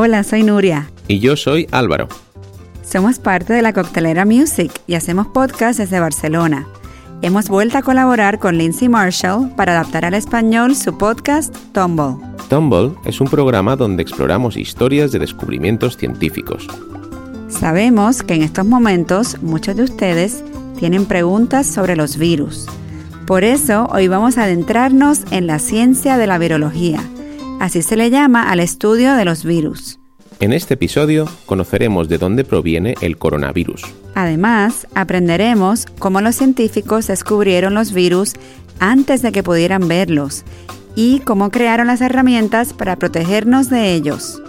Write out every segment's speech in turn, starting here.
Hola, soy Nuria. Y yo soy Álvaro. Somos parte de la Coctelera Music y hacemos podcast desde Barcelona. Hemos vuelto a colaborar con Lindsay Marshall para adaptar al español su podcast Tumble. Tumble es un programa donde exploramos historias de descubrimientos científicos. Sabemos que en estos momentos muchos de ustedes tienen preguntas sobre los virus. Por eso hoy vamos a adentrarnos en la ciencia de la virología. Así se le llama al estudio de los virus. En este episodio conoceremos de dónde proviene el coronavirus. Además, aprenderemos cómo los científicos descubrieron los virus antes de que pudieran verlos y cómo crearon las herramientas para protegernos de ellos.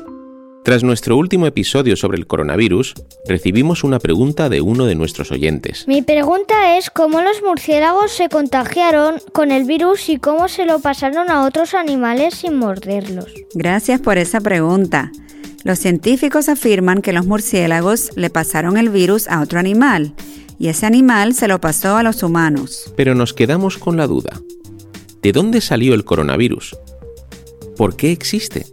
Tras nuestro último episodio sobre el coronavirus, recibimos una pregunta de uno de nuestros oyentes. Mi pregunta es cómo los murciélagos se contagiaron con el virus y cómo se lo pasaron a otros animales sin morderlos. Gracias por esa pregunta. Los científicos afirman que los murciélagos le pasaron el virus a otro animal y ese animal se lo pasó a los humanos. Pero nos quedamos con la duda. ¿De dónde salió el coronavirus? ¿Por qué existe?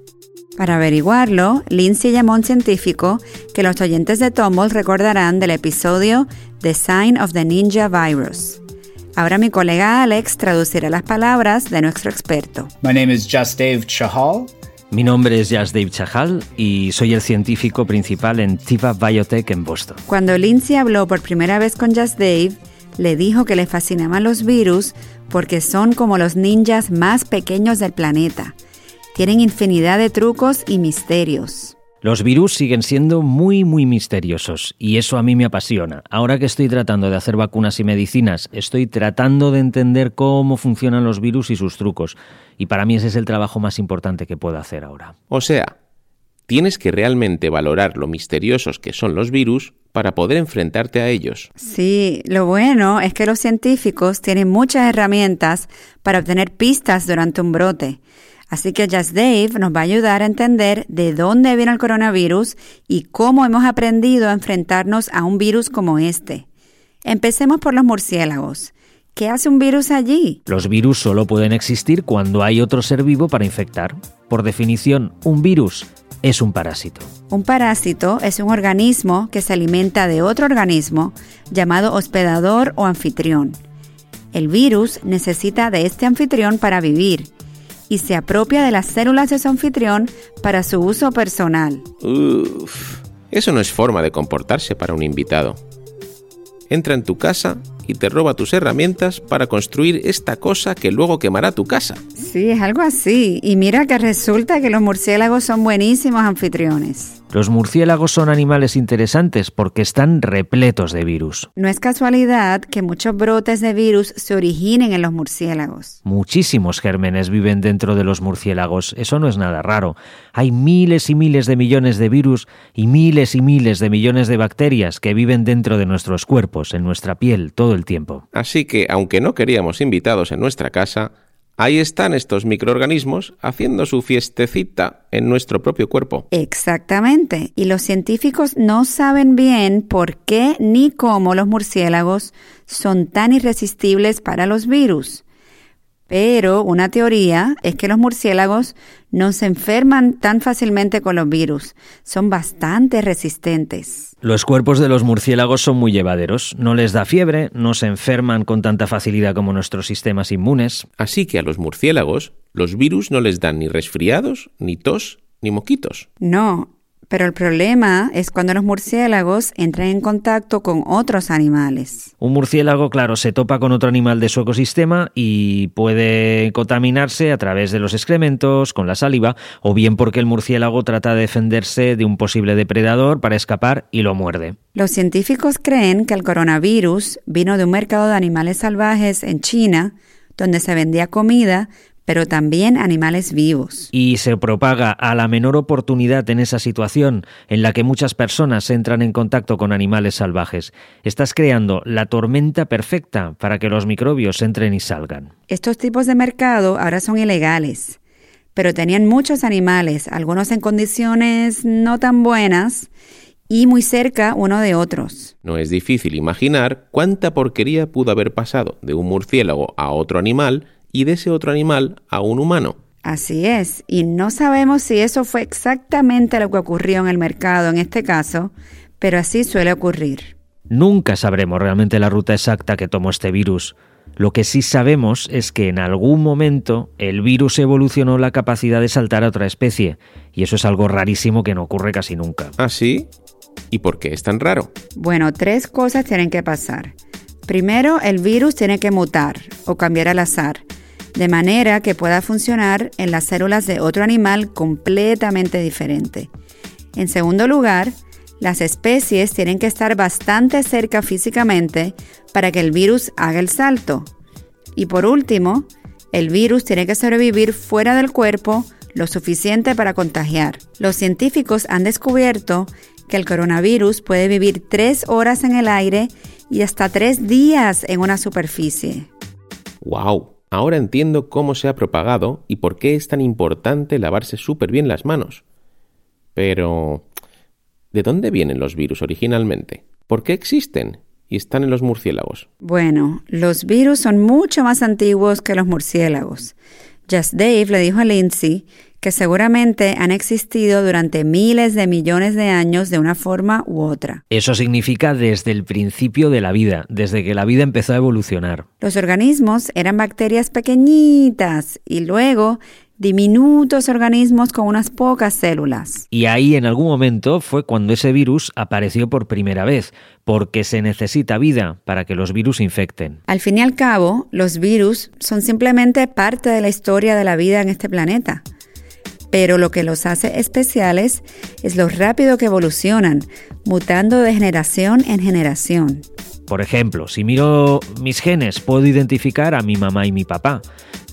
Para averiguarlo, Lindsay llamó a un científico que los oyentes de Tumble recordarán del episodio The Sign of the Ninja Virus. Ahora mi colega Alex traducirá las palabras de nuestro experto. My name is Just Dave Chahal. Mi nombre es Jasdev Chahal y soy el científico principal en Tiva Biotech en Boston. Cuando Lindsay habló por primera vez con Just Dave, le dijo que le fascinaban los virus porque son como los ninjas más pequeños del planeta. Tienen infinidad de trucos y misterios. Los virus siguen siendo muy, muy misteriosos y eso a mí me apasiona. Ahora que estoy tratando de hacer vacunas y medicinas, estoy tratando de entender cómo funcionan los virus y sus trucos. Y para mí ese es el trabajo más importante que puedo hacer ahora. O sea, tienes que realmente valorar lo misteriosos que son los virus para poder enfrentarte a ellos. Sí, lo bueno es que los científicos tienen muchas herramientas para obtener pistas durante un brote. Así que Just Dave nos va a ayudar a entender de dónde viene el coronavirus y cómo hemos aprendido a enfrentarnos a un virus como este. Empecemos por los murciélagos. ¿Qué hace un virus allí? Los virus solo pueden existir cuando hay otro ser vivo para infectar. Por definición, un virus es un parásito. Un parásito es un organismo que se alimenta de otro organismo llamado hospedador o anfitrión. El virus necesita de este anfitrión para vivir y se apropia de las células de su anfitrión para su uso personal. Uf, eso no es forma de comportarse para un invitado. Entra en tu casa y te roba tus herramientas para construir esta cosa que luego quemará tu casa. Sí, es algo así. Y mira que resulta que los murciélagos son buenísimos anfitriones. Los murciélagos son animales interesantes porque están repletos de virus. No es casualidad que muchos brotes de virus se originen en los murciélagos. Muchísimos gérmenes viven dentro de los murciélagos. Eso no es nada raro. Hay miles y miles de millones de virus y miles y miles de millones de bacterias que viven dentro de nuestros cuerpos, en nuestra piel, todo el tiempo. Así que, aunque no queríamos invitados en nuestra casa, Ahí están estos microorganismos haciendo su fiestecita en nuestro propio cuerpo. Exactamente. Y los científicos no saben bien por qué ni cómo los murciélagos son tan irresistibles para los virus. Pero una teoría es que los murciélagos no se enferman tan fácilmente con los virus, son bastante resistentes. Los cuerpos de los murciélagos son muy llevaderos, no les da fiebre, no se enferman con tanta facilidad como nuestros sistemas inmunes. Así que a los murciélagos los virus no les dan ni resfriados, ni tos, ni moquitos. No, pero el problema es cuando los murciélagos entran en contacto con otros animales. Un murciélago, claro, se topa con otro animal de su ecosistema y puede contaminarse a través de los excrementos, con la saliva, o bien porque el murciélago trata de defenderse de un posible depredador para escapar y lo muerde. Los científicos creen que el coronavirus vino de un mercado de animales salvajes en China, donde se vendía comida pero también animales vivos. Y se propaga a la menor oportunidad en esa situación en la que muchas personas entran en contacto con animales salvajes. Estás creando la tormenta perfecta para que los microbios entren y salgan. Estos tipos de mercado ahora son ilegales, pero tenían muchos animales, algunos en condiciones no tan buenas y muy cerca uno de otros. No es difícil imaginar cuánta porquería pudo haber pasado de un murciélago a otro animal y de ese otro animal a un humano. Así es, y no sabemos si eso fue exactamente lo que ocurrió en el mercado en este caso, pero así suele ocurrir. Nunca sabremos realmente la ruta exacta que tomó este virus. Lo que sí sabemos es que en algún momento el virus evolucionó la capacidad de saltar a otra especie, y eso es algo rarísimo que no ocurre casi nunca. ¿Ah, sí? ¿Y por qué es tan raro? Bueno, tres cosas tienen que pasar. Primero, el virus tiene que mutar o cambiar al azar, de manera que pueda funcionar en las células de otro animal completamente diferente. En segundo lugar, las especies tienen que estar bastante cerca físicamente para que el virus haga el salto. Y por último, el virus tiene que sobrevivir fuera del cuerpo lo suficiente para contagiar. Los científicos han descubierto que el coronavirus puede vivir tres horas en el aire y hasta tres días en una superficie. ¡Wow! Ahora entiendo cómo se ha propagado y por qué es tan importante lavarse súper bien las manos. Pero, ¿de dónde vienen los virus originalmente? ¿Por qué existen? y están en los murciélagos? Bueno, los virus son mucho más antiguos que los murciélagos. Just Dave le dijo a Lindsay que seguramente han existido durante miles de millones de años de una forma u otra. Eso significa desde el principio de la vida, desde que la vida empezó a evolucionar. Los organismos eran bacterias pequeñitas y luego diminutos organismos con unas pocas células. Y ahí en algún momento fue cuando ese virus apareció por primera vez, porque se necesita vida para que los virus infecten. Al fin y al cabo, los virus son simplemente parte de la historia de la vida en este planeta pero lo que los hace especiales es lo rápido que evolucionan, mutando de generación en generación. Por ejemplo, si miro mis genes, puedo identificar a mi mamá y mi papá.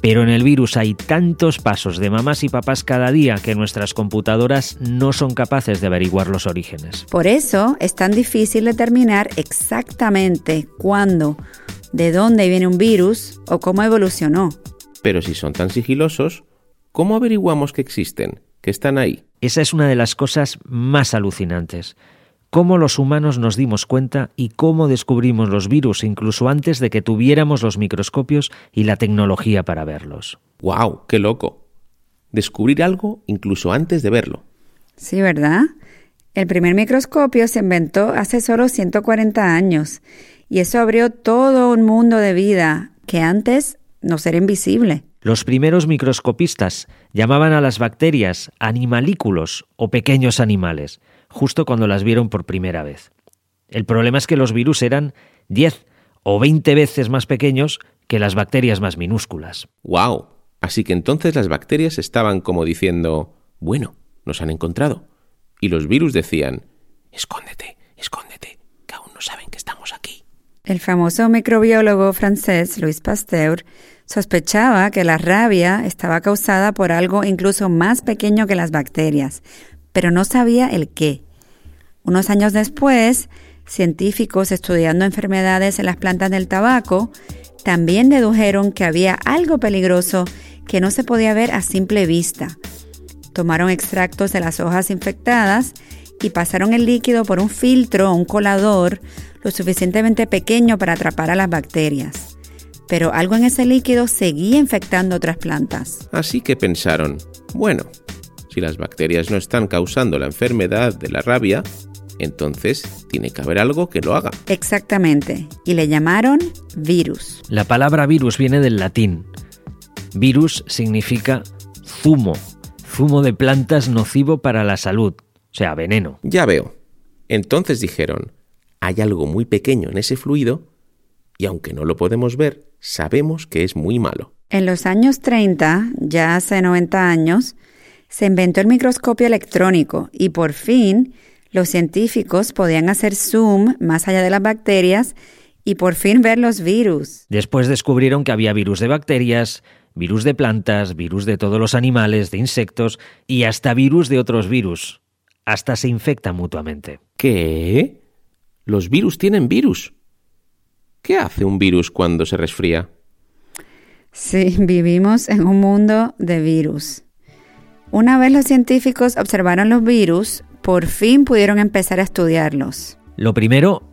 Pero en el virus hay tantos pasos de mamás y papás cada día que nuestras computadoras no son capaces de averiguar los orígenes. Por eso es tan difícil determinar exactamente cuándo, de dónde viene un virus o cómo evolucionó. Pero si son tan sigilosos, ¿Cómo averiguamos que existen, que están ahí? Esa es una de las cosas más alucinantes. Cómo los humanos nos dimos cuenta y cómo descubrimos los virus incluso antes de que tuviéramos los microscopios y la tecnología para verlos. ¡Wow! ¡Qué loco! Descubrir algo incluso antes de verlo. Sí, ¿verdad? El primer microscopio se inventó hace solo 140 años y eso abrió todo un mundo de vida que antes no era invisible. Los primeros microscopistas llamaban a las bacterias animalículos o pequeños animales, justo cuando las vieron por primera vez. El problema es que los virus eran 10 o 20 veces más pequeños que las bacterias más minúsculas. ¡Wow! Así que entonces las bacterias estaban como diciendo, bueno, nos han encontrado. Y los virus decían, escóndete, escóndete, que aún no saben que estamos aquí. El famoso microbiólogo francés Louis Pasteur Sospechaba que la rabia estaba causada por algo incluso más pequeño que las bacterias, pero no sabía el qué. Unos años después, científicos estudiando enfermedades en las plantas del tabaco también dedujeron que había algo peligroso que no se podía ver a simple vista. Tomaron extractos de las hojas infectadas y pasaron el líquido por un filtro o un colador lo suficientemente pequeño para atrapar a las bacterias pero algo en ese líquido seguía infectando otras plantas. Así que pensaron, bueno, si las bacterias no están causando la enfermedad de la rabia, entonces tiene que haber algo que lo haga. Exactamente, y le llamaron virus. La palabra virus viene del latín. Virus significa zumo, zumo de plantas nocivo para la salud, o sea, veneno. Ya veo. Entonces dijeron, hay algo muy pequeño en ese fluido y aunque no lo podemos ver, sabemos que es muy malo. En los años 30, ya hace 90 años, se inventó el microscopio electrónico y por fin los científicos podían hacer zoom más allá de las bacterias y por fin ver los virus. Después descubrieron que había virus de bacterias, virus de plantas, virus de todos los animales, de insectos y hasta virus de otros virus. Hasta se infectan mutuamente. ¿Qué? ¿Los virus tienen virus? ¿Qué hace un virus cuando se resfría? Sí, vivimos en un mundo de virus. Una vez los científicos observaron los virus, por fin pudieron empezar a estudiarlos. Lo primero,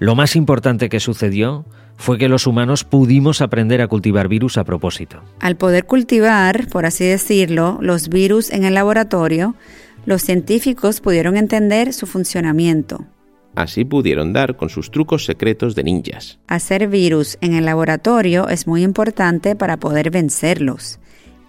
Lo más importante que sucedió fue que los humanos pudimos aprender a cultivar virus a propósito. Al poder cultivar, por así decirlo, los virus en el laboratorio, los científicos pudieron entender su funcionamiento. Así pudieron dar con sus trucos secretos de ninjas. Hacer virus en el laboratorio es muy importante para poder vencerlos.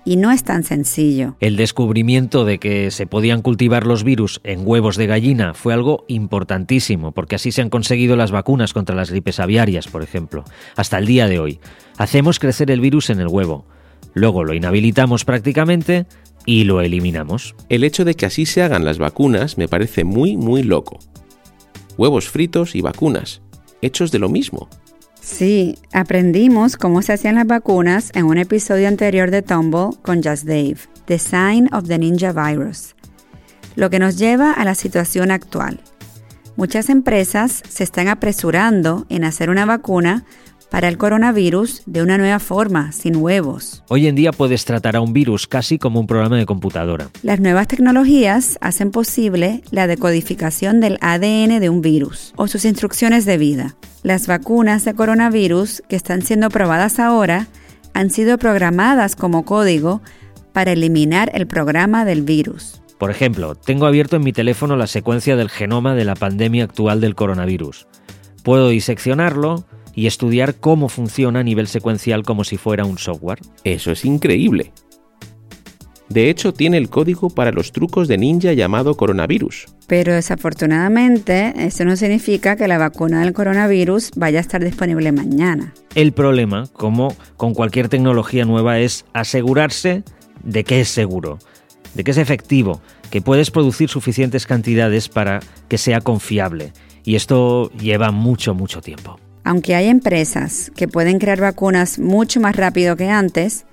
Y no es tan sencillo. El descubrimiento de que se podían cultivar los virus en huevos de gallina fue algo importantísimo, porque así se han conseguido las vacunas contra las gripes aviarias, por ejemplo. Hasta el día de hoy. Hacemos crecer el virus en el huevo. Luego lo inhabilitamos prácticamente y lo eliminamos. El hecho de que así se hagan las vacunas me parece muy, muy loco. Huevos fritos y vacunas, hechos de lo mismo. Sí, aprendimos cómo se hacían las vacunas en un episodio anterior de Tumble con Just Dave, The Sign of the Ninja Virus. Lo que nos lleva a la situación actual. Muchas empresas se están apresurando en hacer una vacuna para el coronavirus de una nueva forma, sin huevos. Hoy en día puedes tratar a un virus casi como un programa de computadora. Las nuevas tecnologías hacen posible la decodificación del ADN de un virus o sus instrucciones de vida. Las vacunas de coronavirus que están siendo probadas ahora han sido programadas como código para eliminar el programa del virus. Por ejemplo, tengo abierto en mi teléfono la secuencia del genoma de la pandemia actual del coronavirus. Puedo diseccionarlo, y estudiar cómo funciona a nivel secuencial como si fuera un software. Eso es increíble. De hecho, tiene el código para los trucos de ninja llamado coronavirus. Pero desafortunadamente, eso no significa que la vacuna del coronavirus vaya a estar disponible mañana. El problema, como con cualquier tecnología nueva, es asegurarse de que es seguro, de que es efectivo, que puedes producir suficientes cantidades para que sea confiable. Y esto lleva mucho, mucho tiempo. Aunque hay empresas que pueden crear vacunas mucho más rápido que antes,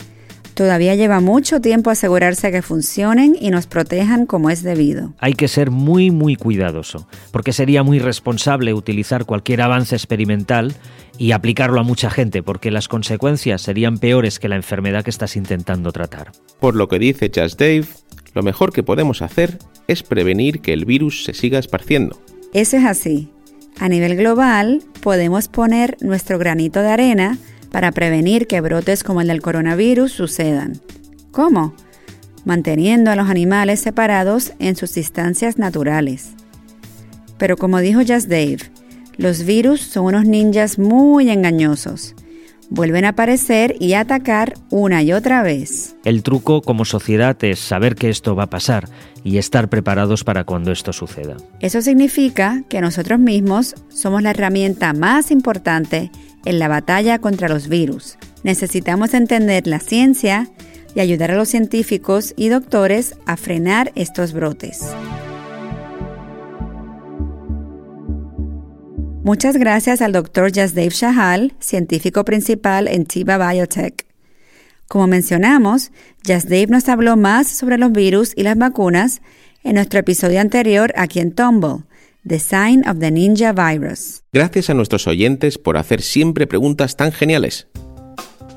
todavía lleva mucho tiempo asegurarse que funcionen y nos protejan como es debido. Hay que ser muy muy cuidadoso, porque sería muy responsable utilizar cualquier avance experimental y aplicarlo a mucha gente, porque las consecuencias serían peores que la enfermedad que estás intentando tratar. Por lo que dice Just Dave, lo mejor que podemos hacer es prevenir que el virus se siga esparciendo. Eso es así. A nivel global, podemos poner nuestro granito de arena para prevenir que brotes como el del coronavirus sucedan. ¿Cómo? Manteniendo a los animales separados en sus distancias naturales. Pero como dijo Just Dave, los virus son unos ninjas muy engañosos vuelven a aparecer y a atacar una y otra vez. El truco como sociedad es saber que esto va a pasar y estar preparados para cuando esto suceda. Eso significa que nosotros mismos somos la herramienta más importante en la batalla contra los virus. Necesitamos entender la ciencia y ayudar a los científicos y doctores a frenar estos brotes. Muchas gracias al Dr. Jasdev Shahal, científico principal en Tiba Biotech. Como mencionamos, Jasdev nos habló más sobre los virus y las vacunas en nuestro episodio anterior aquí en Tumble, The Sign of the Ninja Virus. Gracias a nuestros oyentes por hacer siempre preguntas tan geniales.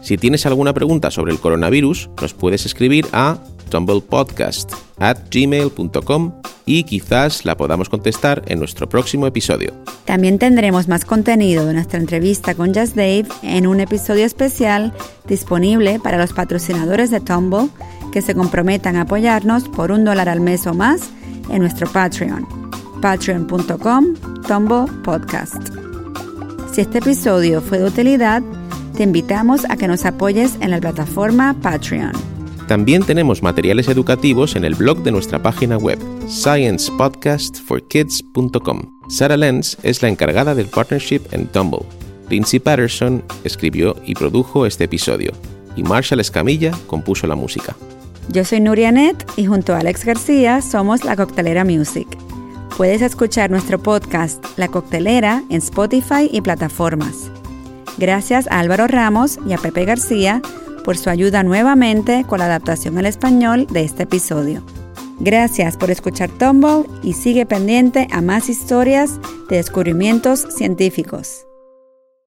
Si tienes alguna pregunta sobre el coronavirus, nos puedes escribir a tumblepodcast at gmail.com y quizás la podamos contestar en nuestro próximo episodio. También tendremos más contenido de nuestra entrevista con Just Dave en un episodio especial disponible para los patrocinadores de Tumble que se comprometan a apoyarnos por un dólar al mes o más en nuestro Patreon, patreon.com Podcast. Si este episodio fue de utilidad, te invitamos a que nos apoyes en la plataforma Patreon. También tenemos materiales educativos en el blog de nuestra página web, sciencepodcastforkids.com. Sarah Lenz es la encargada del partnership en Tumble. Lindsay Patterson escribió y produjo este episodio, y Marshall Escamilla compuso la música. Yo soy Nuria Net y junto a Alex García somos La Coctelera Music. Puedes escuchar nuestro podcast La Coctelera en Spotify y plataformas. Gracias a Álvaro Ramos y a Pepe García por su ayuda nuevamente con la adaptación al español de este episodio. Gracias por escuchar Tumble y sigue pendiente a más historias de descubrimientos científicos.